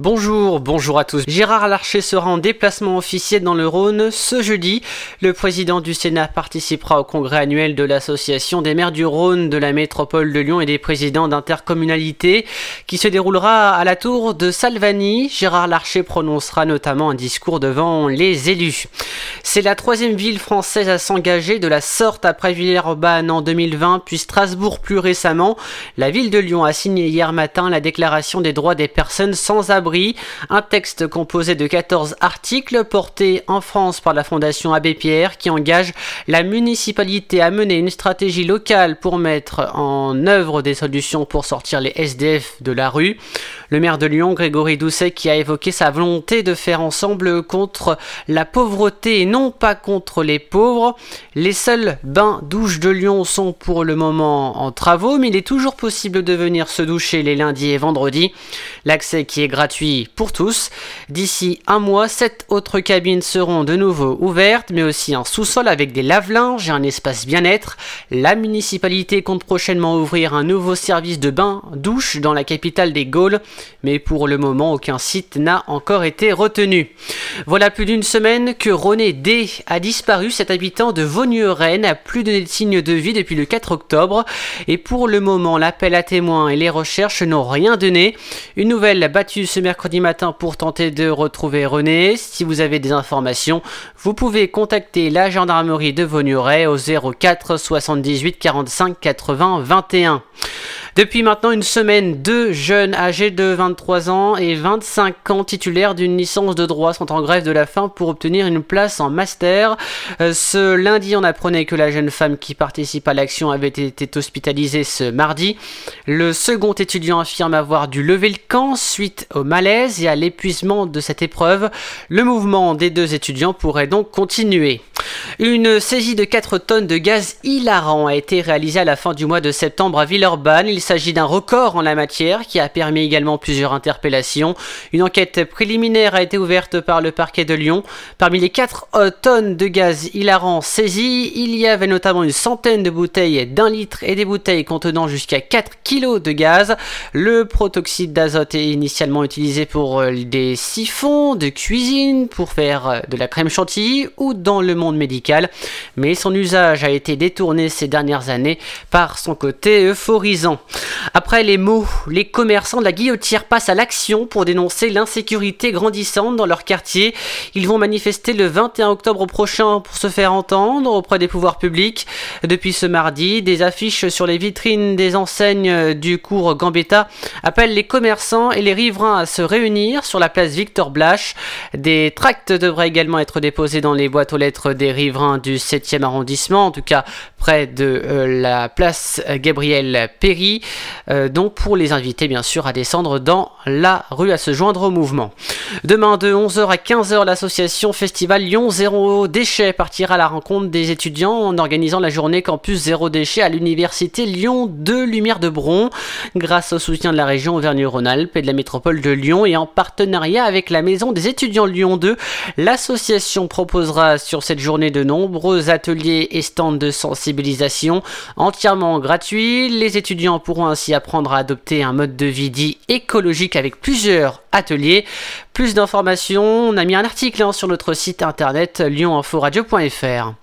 Bonjour, bonjour à tous. Gérard Larcher sera en déplacement officiel dans le Rhône ce jeudi. Le président du Sénat participera au congrès annuel de l'Association des maires du Rhône de la métropole de Lyon et des présidents d'intercommunalité qui se déroulera à la tour de Salvani. Gérard Larcher prononcera notamment un discours devant les élus. C'est la troisième ville française à s'engager de la sorte après Villers-Urbanne en 2020 puis Strasbourg plus récemment. La ville de Lyon a signé hier matin la déclaration des droits des personnes sans abri un texte composé de 14 articles portés en France par la Fondation Abbé Pierre qui engage la municipalité à mener une stratégie locale pour mettre en œuvre des solutions pour sortir les SDF de la rue. Le maire de Lyon, Grégory Doucet, qui a évoqué sa volonté de faire ensemble contre la pauvreté et non pas contre les pauvres. Les seuls bains douches de Lyon sont pour le moment en travaux, mais il est toujours possible de venir se doucher les lundis et vendredis. L'accès qui est gratuit pour tous. D'ici un mois, sept autres cabines seront de nouveau ouvertes, mais aussi un sous-sol avec des lave-linges et un espace bien-être. La municipalité compte prochainement ouvrir un nouveau service de bain-douche dans la capitale des Gaules, mais pour le moment, aucun site n'a encore été retenu. Voilà plus d'une semaine que René D a disparu. Cet habitant de Vaugnes-Rennes a plus donné de signe de vie depuis le 4 octobre. Et pour le moment, l'appel à témoins et les recherches n'ont rien donné. Une nouvelle battue mercredi matin pour tenter de retrouver René. Si vous avez des informations, vous pouvez contacter la gendarmerie de Vaugneray au 04 78 45 80 21. Depuis maintenant une semaine, deux jeunes âgés de 23 ans et 25 ans titulaires d'une licence de droit sont en grève de la faim pour obtenir une place en master. Euh, ce lundi, on apprenait que la jeune femme qui participe à l'action avait été hospitalisée ce mardi. Le second étudiant affirme avoir dû lever le camp suite au malaise et à l'épuisement de cette épreuve. Le mouvement des deux étudiants pourrait donc continuer. Une saisie de 4 tonnes de gaz hilarant a été réalisée à la fin du mois de septembre à Villeurbanne. Il s'agit d'un record en la matière qui a permis également plusieurs interpellations. Une enquête préliminaire a été ouverte par le parquet de Lyon. Parmi les 4 euh, tonnes de gaz hilarant saisies, il y avait notamment une centaine de bouteilles d'un litre et des bouteilles contenant jusqu'à 4 kg de gaz. Le protoxyde d'azote est initialement utilisé pour euh, des siphons de cuisine, pour faire euh, de la crème chantilly ou dans le monde médical, mais son usage a été détourné ces dernières années par son côté euphorisant. Après les mots, les commerçants de la Guillotière passent à l'action pour dénoncer l'insécurité grandissante dans leur quartier. Ils vont manifester le 21 octobre prochain pour se faire entendre auprès des pouvoirs publics. Depuis ce mardi, des affiches sur les vitrines des enseignes du cours Gambetta appellent les commerçants et les riverains à se réunir sur la place Victor Blache. Des tracts devraient également être déposés dans les boîtes aux lettres des riverains du 7e arrondissement, en tout cas près de euh, la place Gabriel Péry, euh, donc pour les inviter bien sûr à descendre dans la rue à se joindre au mouvement. Demain de 11h à 15h, l'association Festival Lyon Zéro Déchet partira à la rencontre des étudiants en organisant la journée Campus Zéro Déchet à l'université Lyon 2 Lumière de Bron, grâce au soutien de la région Auvergne-Rhône-Alpes et de la métropole de Lyon et en partenariat avec la maison des étudiants Lyon 2. L'association proposera sur cette journée de nombreux ateliers et stands de sensibilisation entièrement gratuits. Les étudiants pourront ainsi apprendre à adopter un mode de vie dit écologique avec plusieurs ateliers. Plus d'informations, on a mis un article hein, sur notre site internet lyonинforadio.fr.